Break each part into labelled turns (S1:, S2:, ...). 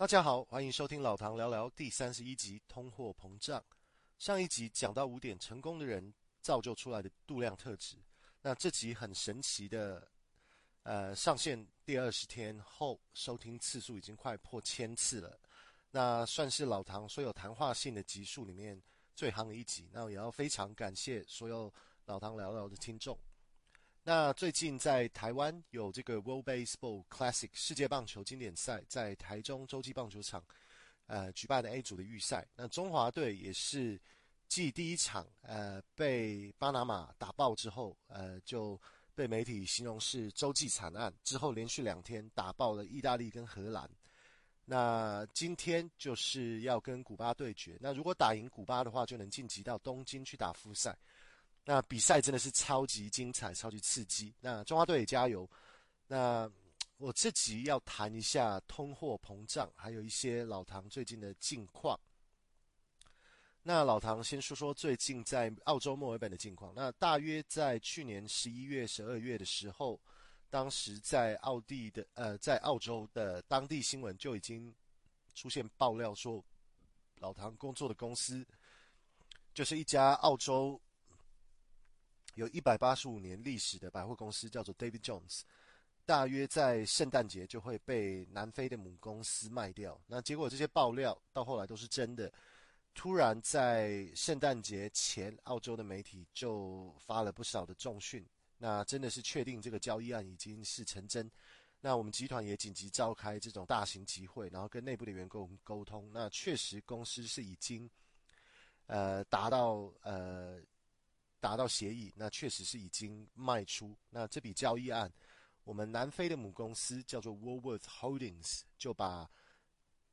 S1: 大家好，欢迎收听老唐聊聊第三十一集通货膨胀。上一集讲到五点成功的人造就出来的度量特质。那这集很神奇的，呃，上线第二十天后，收听次数已经快破千次了。那算是老唐所有谈话性的集数里面最夯的一集。那也要非常感谢所有老唐聊聊的听众。那最近在台湾有这个 World Baseball Classic 世界棒球经典赛，在台中洲际棒球场，呃，举办的 A 组的预赛。那中华队也是继第一场呃被巴拿马打爆之后，呃就被媒体形容是洲际惨案。之后连续两天打爆了意大利跟荷兰。那今天就是要跟古巴对决。那如果打赢古巴的话，就能晋级到东京去打复赛。那比赛真的是超级精彩，超级刺激。那中华队也加油。那我这集要谈一下通货膨胀，还有一些老唐最近的近况。那老唐先说说最近在澳洲墨尔本的近况。那大约在去年十一月、十二月的时候，当时在奥地的呃，在澳洲的当地新闻就已经出现爆料说，老唐工作的公司就是一家澳洲。有一百八十五年历史的百货公司叫做 David Jones，大约在圣诞节就会被南非的母公司卖掉。那结果这些爆料到后来都是真的。突然在圣诞节前，澳洲的媒体就发了不少的重讯，那真的是确定这个交易案已经是成真。那我们集团也紧急召开这种大型集会，然后跟内部的员工沟通。那确实公司是已经呃达到呃。达到协议，那确实是已经卖出。那这笔交易案，我们南非的母公司叫做 Woolworth Holdings，就把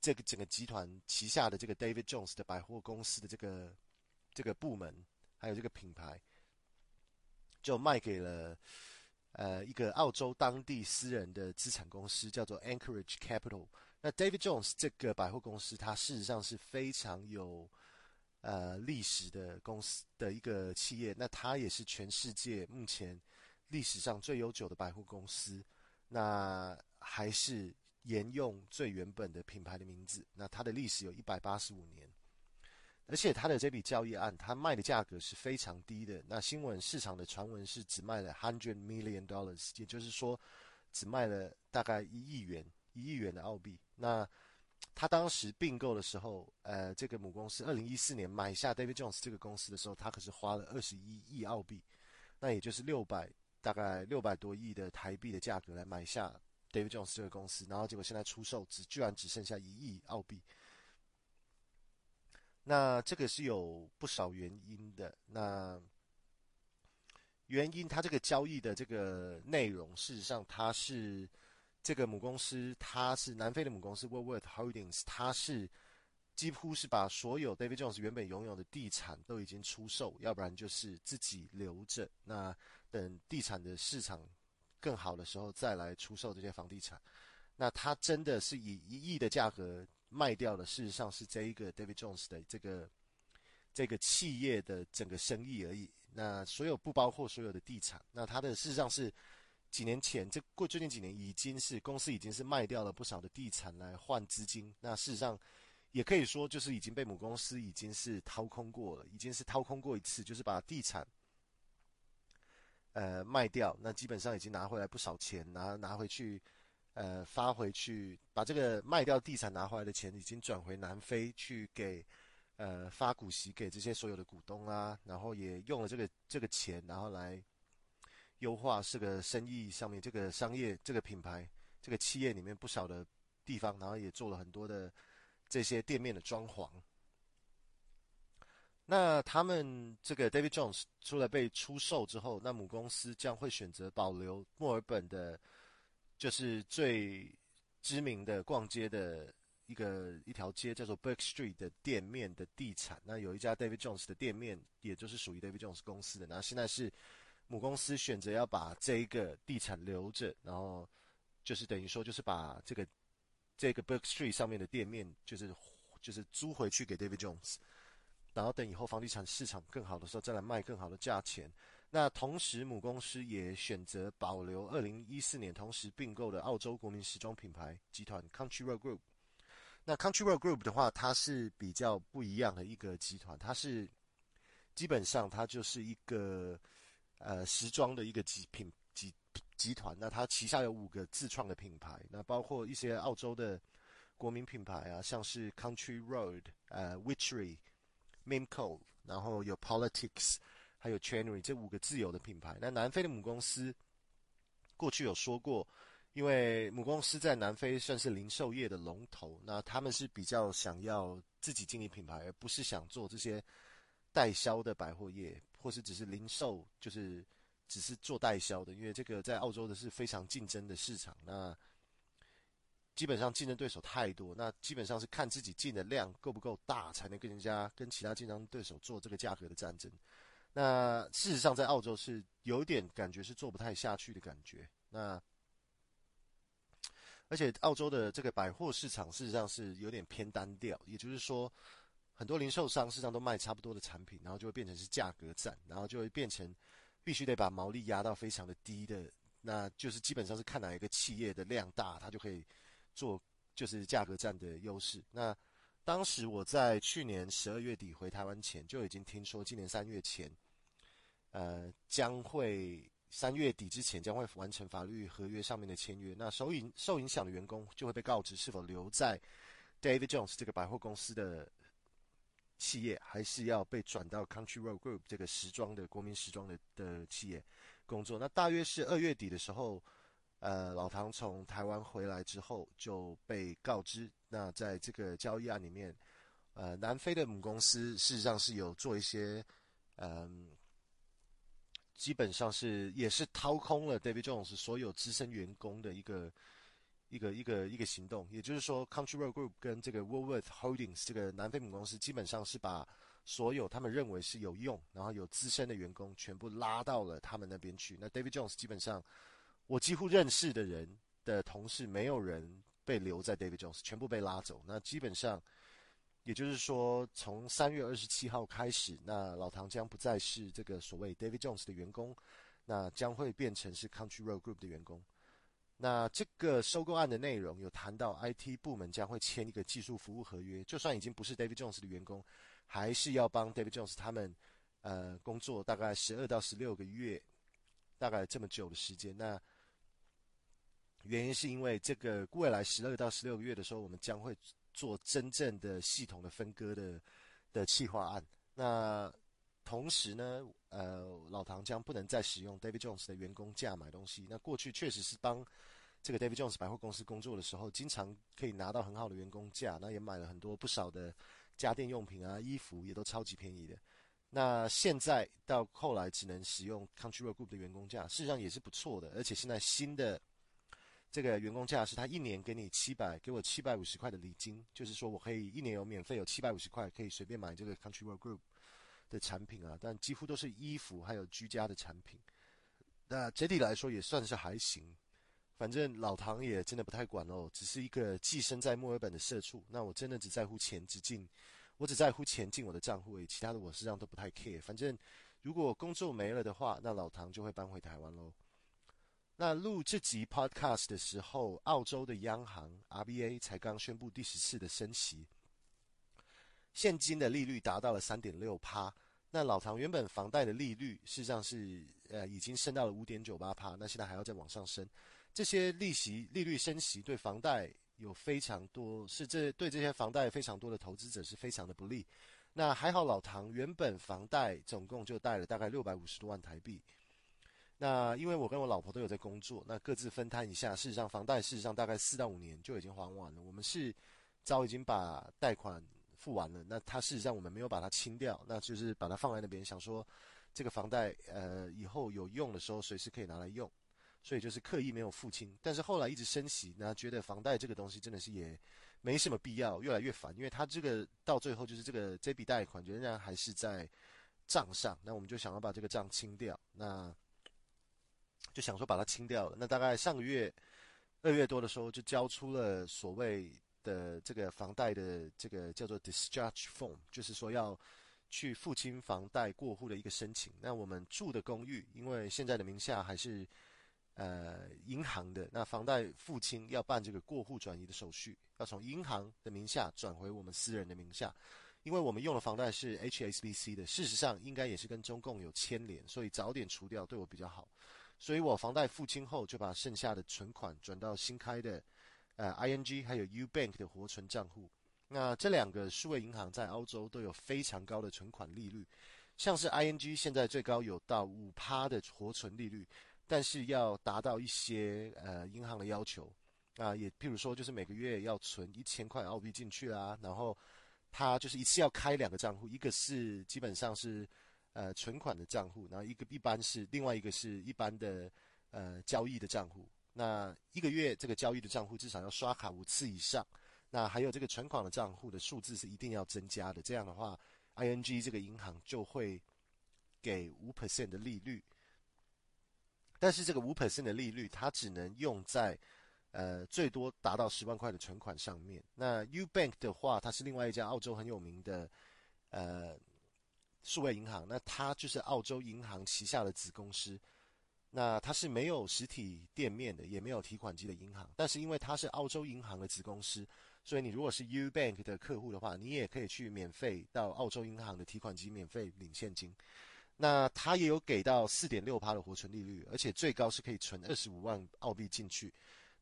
S1: 这个整个集团旗下的这个 David Jones 的百货公司的这个这个部门，还有这个品牌，就卖给了呃一个澳洲当地私人的资产公司，叫做 Anchorage Capital。那 David Jones 这个百货公司，它事实上是非常有。呃，历史的公司的一个企业，那它也是全世界目前历史上最悠久的百货公司。那还是沿用最原本的品牌的名字。那它的历史有一百八十五年，而且它的这笔交易案，它卖的价格是非常低的。那新闻市场的传闻是只卖了 hundred million dollars，也就是说，只卖了大概一亿元，一亿元的澳币。那他当时并购的时候，呃，这个母公司二零一四年买下 David Jones 这个公司的时候，他可是花了二十一亿澳币，那也就是六百大概六百多亿的台币的价格来买下 David Jones 这个公司，然后结果现在出售只居然只剩下一亿澳币，那这个是有不少原因的。那原因，它这个交易的这个内容，事实上它是。这个母公司，它是南非的母公司 w o r l w o r t h Holdings，它是几乎是把所有 David Jones 原本拥有的地产都已经出售，要不然就是自己留着。那等地产的市场更好的时候再来出售这些房地产。那它真的是以一亿的价格卖掉了，事实上是这一个 David Jones 的这个这个企业的整个生意而已。那所有不包括所有的地产，那它的事实上是。几年前，这过最近几年已经是公司已经是卖掉了不少的地产来换资金。那事实上，也可以说就是已经被母公司已经是掏空过了，已经是掏空过一次，就是把地产呃卖掉。那基本上已经拿回来不少钱，拿拿回去呃发回去，把这个卖掉地产拿回来的钱已经转回南非去给呃发股息给这些所有的股东啊，然后也用了这个这个钱，然后来。优化这个生意上面，这个商业、这个品牌、这个企业里面不少的地方，然后也做了很多的这些店面的装潢。那他们这个 David Jones 除了被出售之后，那母公司将会选择保留墨尔本的，就是最知名的逛街的一个一条街，叫做 Bourke Street 的店面的地产。那有一家 David Jones 的店面，也就是属于 David Jones 公司的。那现在是。母公司选择要把这一个地产留着，然后就是等于说，就是把这个这个 Book Street 上面的店面，就是就是租回去给 David Jones，然后等以后房地产市场更好的时候再来卖更好的价钱。那同时，母公司也选择保留二零一四年同时并购的澳洲国民时装品牌集团 Country Road Group。那 Country Road Group 的话，它是比较不一样的一个集团，它是基本上它就是一个呃时装的一个集品集集团。那它旗下有五个自创的品牌，那包括一些澳洲的国民品牌啊，像是 Country Road、呃 Witchery、Mimco，然后有 Politics，还有 Channery 这五个自有的品牌。那南非的母公司过去有说过。因为母公司在南非算是零售业的龙头，那他们是比较想要自己经营品牌，而不是想做这些代销的百货业，或是只是零售，就是只是做代销的。因为这个在澳洲的是非常竞争的市场，那基本上竞争对手太多，那基本上是看自己进的量够不够大，才能跟人家跟其他竞争对手做这个价格的战争。那事实上在澳洲是有点感觉是做不太下去的感觉，那。而且澳洲的这个百货市场事实上是有点偏单调，也就是说，很多零售商事实上都卖差不多的产品，然后就会变成是价格战，然后就会变成必须得把毛利压到非常的低的，那就是基本上是看哪一个企业的量大，它就可以做就是价格战的优势。那当时我在去年十二月底回台湾前，就已经听说今年三月前，呃，将会。三月底之前将会完成法律合约上面的签约，那受影受影响的员工就会被告知是否留在 David Jones 这个百货公司的企业，还是要被转到 Country Road Group 这个时装的国民时装的的企业工作。那大约是二月底的时候，呃，老唐从台湾回来之后就被告知，那在这个交易案里面，呃，南非的母公司事实上是有做一些，嗯、基本上是也是掏空了 David Jones 所有资深员工的一个一个一个一个行动，也就是说，Country Road Group 跟这个 Woolworth Holdings 这个南非母公司，基本上是把所有他们认为是有用，然后有资深的员工全部拉到了他们那边去。那 David Jones 基本上，我几乎认识的人的同事，没有人被留在 David Jones，全部被拉走。那基本上。也就是说，从三月二十七号开始，那老唐将不再是这个所谓 David Jones 的员工，那将会变成是 Country Road Group 的员工。那这个收购案的内容有谈到，IT 部门将会签一个技术服务合约，就算已经不是 David Jones 的员工，还是要帮 David Jones 他们呃工作大概十二到十六个月，大概这么久的时间。那原因是因为这个未来十二到十六个月的时候，我们将会。做真正的系统的分割的的企划案。那同时呢，呃，老唐将不能再使用 David Jones 的员工价买东西。那过去确实是帮这个 David Jones 百货公司工作的时候，经常可以拿到很好的员工价。那也买了很多不少的家电用品啊、衣服，也都超级便宜的。那现在到后来只能使用 Country Road Group 的员工价，事实上也是不错的。而且现在新的。这个员工价是他一年给你七百，给我七百五十块的礼金，就是说我可以一年有免费有七百五十块，可以随便买这个 Country Road Group 的产品啊，但几乎都是衣服还有居家的产品。那整体来说也算是还行，反正老唐也真的不太管哦，只是一个寄生在墨尔本的社畜。那我真的只在乎钱只进，我只在乎钱进我的账户而已，其他的我实际上都不太 care。反正如果工作没了的话，那老唐就会搬回台湾喽。那录这集 Podcast 的时候，澳洲的央行 RBA 才刚宣布第十次的升息，现金的利率达到了三点六趴。那老唐原本房贷的利率事实上是呃已经升到了五点九八趴，那现在还要再往上升。这些利息利率升息对房贷有非常多，是这对这些房贷非常多的投资者是非常的不利。那还好，老唐原本房贷总共就贷了大概六百五十多万台币。那因为我跟我老婆都有在工作，那各自分摊一下。事实上，房贷事实上大概四到五年就已经还完了。我们是早已经把贷款付完了。那他事实上我们没有把它清掉，那就是把它放在那边，想说这个房贷呃以后有用的时候随时可以拿来用，所以就是刻意没有付清。但是后来一直升息，那觉得房贷这个东西真的是也没什么必要，越来越烦，因为他这个到最后就是这个这笔贷款仍然还是在账上，那我们就想要把这个账清掉。那就想说把它清掉了。那大概上个月二月多的时候，就交出了所谓的这个房贷的这个叫做 discharge form，就是说要去付清房贷过户的一个申请。那我们住的公寓，因为现在的名下还是呃银行的，那房贷付清要办这个过户转移的手续，要从银行的名下转回我们私人的名下。因为我们用的房贷是 HSBC 的，事实上应该也是跟中共有牵连，所以早点除掉对我比较好。所以我房贷付清后，就把剩下的存款转到新开的呃 ING 还有 Ubank 的活存账户。那这两个数位银行在澳洲都有非常高的存款利率，像是 ING 现在最高有到五趴的活存利率，但是要达到一些呃银行的要求啊，也譬如说就是每个月要存一千块澳币进去啊，然后。他就是一次要开两个账户，一个是基本上是呃存款的账户，然后一个一般是另外一个是一般的呃交易的账户。那一个月这个交易的账户至少要刷卡五次以上。那还有这个存款的账户的数字是一定要增加的。这样的话，ING 这个银行就会给五 percent 的利率。但是这个五 percent 的利率，它只能用在。呃，最多达到十万块的存款上面。那 Ubank 的话，它是另外一家澳洲很有名的呃数位银行。那它就是澳洲银行旗下的子公司。那它是没有实体店面的，也没有提款机的银行。但是因为它是澳洲银行的子公司，所以你如果是 Ubank 的客户的话，你也可以去免费到澳洲银行的提款机免费领现金。那它也有给到四点六趴的活存利率，而且最高是可以存二十五万澳币进去。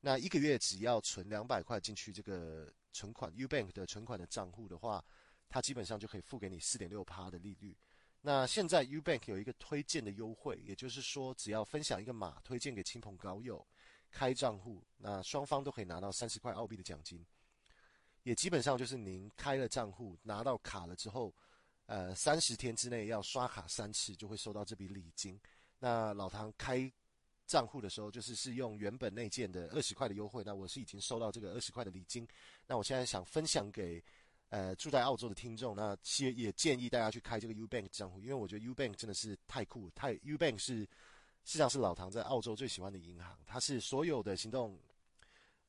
S1: 那一个月只要存两百块进去这个存款，Ubank 的存款的账户的话，它基本上就可以付给你四点六趴的利率。那现在 Ubank 有一个推荐的优惠，也就是说，只要分享一个码推荐给亲朋好友开账户，那双方都可以拿到三十块澳币的奖金。也基本上就是您开了账户拿到卡了之后，呃，三十天之内要刷卡三次就会收到这笔礼金。那老唐开。账户的时候，就是是用原本内建的二十块的优惠，那我是已经收到这个二十块的礼金。那我现在想分享给呃住在澳洲的听众，那其也建议大家去开这个 Ubank 账户，因为我觉得 Ubank 真的是太酷，太 Ubank 是实际上是老唐在澳洲最喜欢的银行，它是所有的行动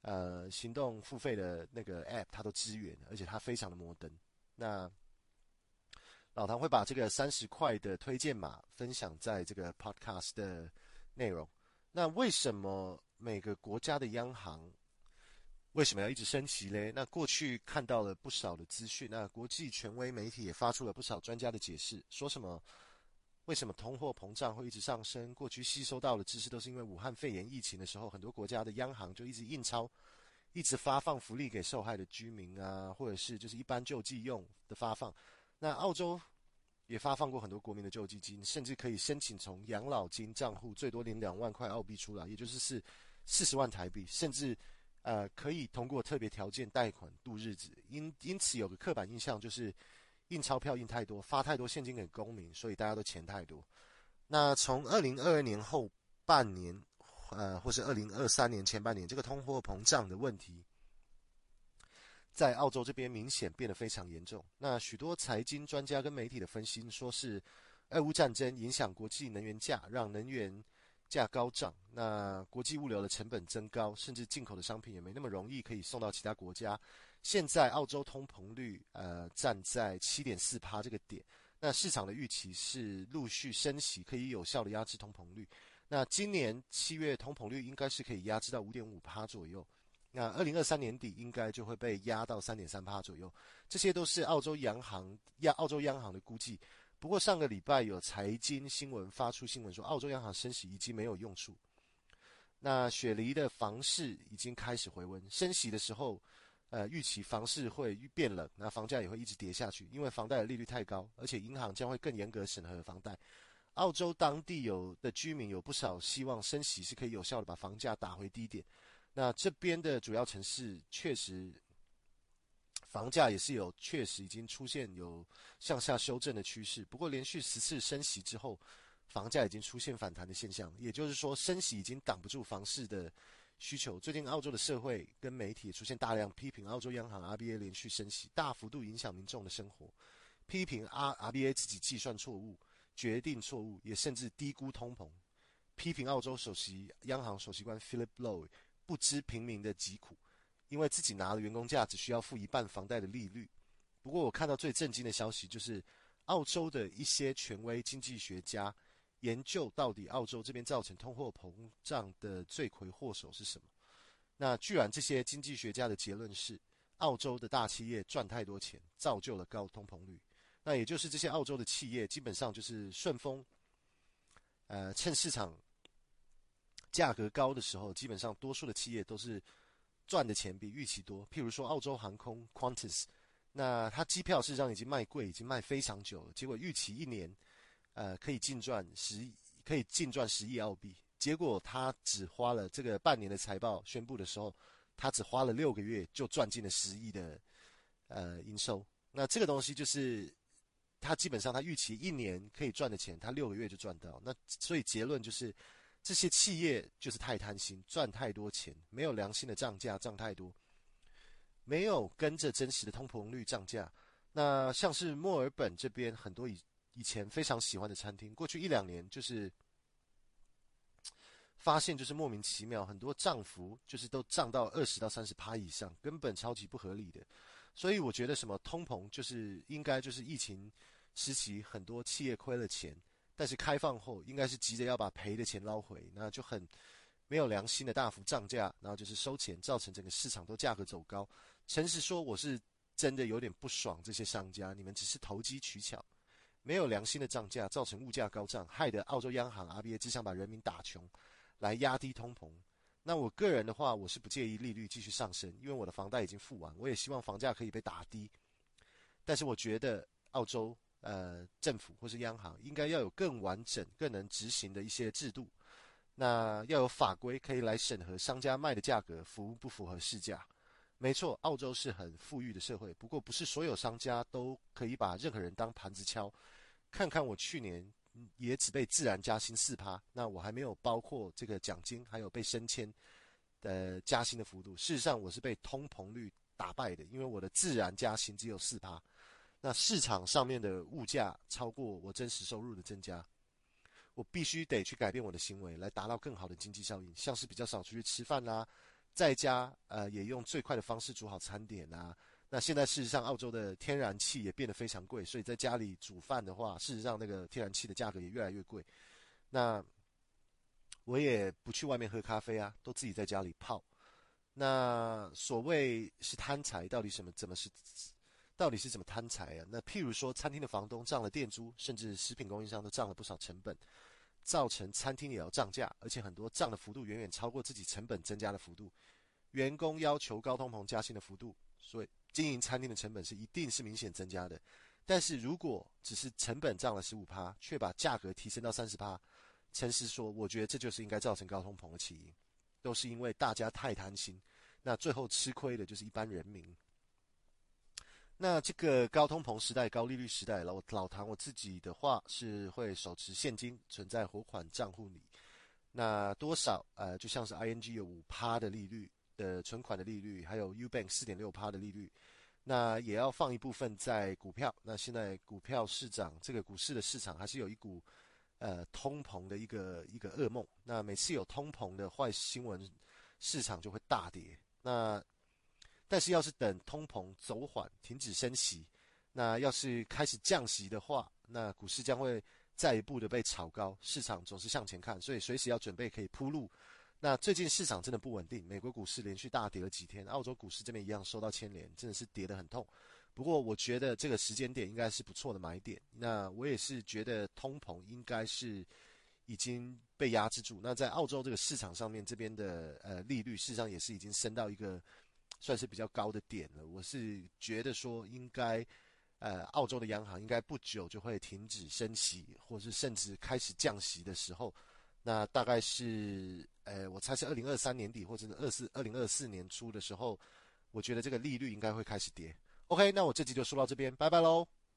S1: 呃行动付费的那个 App 它都支援，而且它非常的摩登。那老唐会把这个三十块的推荐码分享在这个 Podcast 的内容。那为什么每个国家的央行为什么要一直升息嘞？那过去看到了不少的资讯，那国际权威媒体也发出了不少专家的解释，说什么为什么通货膨胀会一直上升？过去吸收到的知识都是因为武汉肺炎疫情的时候，很多国家的央行就一直印钞，一直发放福利给受害的居民啊，或者是就是一般救济用的发放。那澳洲。也发放过很多国民的救济金，甚至可以申请从养老金账户最多领两万块澳币出来，也就是是四十万台币，甚至呃可以通过特别条件贷款度日子。因因此有个刻板印象就是印钞票印太多，发太多现金给公民，所以大家都钱太多。那从二零二二年后半年，呃，或是二零二三年前半年，这个通货膨胀的问题。在澳洲这边明显变得非常严重。那许多财经专家跟媒体的分析说是，俄乌战争影响国际能源价，让能源价高涨。那国际物流的成本增高，甚至进口的商品也没那么容易可以送到其他国家。现在澳洲通膨率呃站在七点四趴这个点，那市场的预期是陆续升息可以有效的压制通膨率。那今年七月通膨率应该是可以压制到五点五趴左右。那二零二三年底应该就会被压到三点三趴左右，这些都是澳洲央行亚澳洲央行的估计。不过上个礼拜有财经新闻发出新闻说，澳洲央行升息已经没有用处。那雪梨的房市已经开始回温，升息的时候，呃，预期房市会变冷，那房价也会一直跌下去，因为房贷的利率太高，而且银行将会更严格审核房贷。澳洲当地有的居民有不少希望升息是可以有效的把房价打回低点。那这边的主要城市确实房价也是有确实已经出现有向下修正的趋势，不过连续十次升息之后，房价已经出现反弹的现象，也就是说升息已经挡不住房市的需求。最近澳洲的社会跟媒体出现大量批评澳洲央行 RBA 连续升息，大幅度影响民众的生活，批评 RBA 自己计算错误、决定错误，也甚至低估通膨，批评澳洲首席央行首席官 Philip Lowe。不知平民的疾苦，因为自己拿了员工价，只需要付一半房贷的利率。不过，我看到最震惊的消息就是，澳洲的一些权威经济学家研究到底澳洲这边造成通货膨胀的罪魁祸首是什么。那居然这些经济学家的结论是，澳洲的大企业赚太多钱，造就了高通膨率。那也就是这些澳洲的企业基本上就是顺风，呃，趁市场价格高的时候，基本上多数的企业都是赚的钱比预期多。譬如说澳洲航空 Qantas，那它机票事实上已经卖贵，已经卖非常久了，结果预期一年。呃，可以净赚十，可以净赚十亿澳币。结果他只花了这个半年的财报宣布的时候，他只花了六个月就赚进了十亿的呃营收。那这个东西就是他基本上他预期一年可以赚的钱，他六个月就赚到。那所以结论就是，这些企业就是太贪心，赚太多钱，没有良心的涨价，涨太多，没有跟着真实的通膨率涨价。那像是墨尔本这边很多以以前非常喜欢的餐厅，过去一两年就是发现就是莫名其妙，很多涨幅就是都涨到二十到三十趴以上，根本超级不合理的。所以我觉得什么通膨就是应该就是疫情时期很多企业亏了钱，但是开放后应该是急着要把赔的钱捞回，那就很没有良心的大幅涨价，然后就是收钱，造成整个市场都价格走高。诚实说，我是真的有点不爽这些商家，你们只是投机取巧。没有良心的涨价，造成物价高涨，害得澳洲央行 RBA 只想把人民打穷，来压低通膨。那我个人的话，我是不介意利率继续上升，因为我的房贷已经付完，我也希望房价可以被打低。但是我觉得澳洲呃政府或是央行应该要有更完整、更能执行的一些制度，那要有法规可以来审核商家卖的价格符不符合市价。没错，澳洲是很富裕的社会，不过不是所有商家都可以把任何人当盘子敲。看看我去年也只被自然加薪四趴，那我还没有包括这个奖金，还有被升迁的加薪的幅度。事实上，我是被通膨率打败的，因为我的自然加薪只有四趴。那市场上面的物价超过我真实收入的增加，我必须得去改变我的行为，来达到更好的经济效应，像是比较少出去吃饭啦，在家呃也用最快的方式煮好餐点啊。那现在事实上，澳洲的天然气也变得非常贵，所以在家里煮饭的话，事实上那个天然气的价格也越来越贵。那我也不去外面喝咖啡啊，都自己在家里泡。那所谓是贪财，到底什么？怎么是？到底是怎么贪财啊？那譬如说，餐厅的房东涨了店租，甚至食品供应商都涨了不少成本，造成餐厅也要涨价，而且很多涨的幅度远远超过自己成本增加的幅度。员工要求高通膨加薪的幅度，所以。经营餐厅的成本是一定是明显增加的，但是如果只是成本涨了十五趴，却把价格提升到三十趴，诚实说，我觉得这就是应该造成高通膨的起因，都是因为大家太贪心，那最后吃亏的就是一般人民。那这个高通膨时代、高利率时代，老老唐我自己的话是会手持现金存在活款账户里，那多少呃，就像是 ING 有五趴的利率。的存款的利率，还有 Ubank 四点六趴的利率，那也要放一部分在股票。那现在股票市场，这个股市的市场还是有一股呃通膨的一个一个噩梦。那每次有通膨的坏新闻，市场就会大跌。那但是要是等通膨走缓，停止升息，那要是开始降息的话，那股市将会再一步的被炒高。市场总是向前看，所以随时要准备可以铺路。那最近市场真的不稳定，美国股市连续大跌了几天，澳洲股市这边一样受到牵连，真的是跌得很痛。不过我觉得这个时间点应该是不错的买点。那我也是觉得通膨应该是已经被压制住。那在澳洲这个市场上面，这边的呃利率事实上也是已经升到一个算是比较高的点了。我是觉得说应该呃澳洲的央行应该不久就会停止升息，或是甚至开始降息的时候。那大概是，呃，我猜是二零二三年底或者是二四二零二四年初的时候，我觉得这个利率应该会开始跌。OK，那我这集就说到这边，拜拜喽。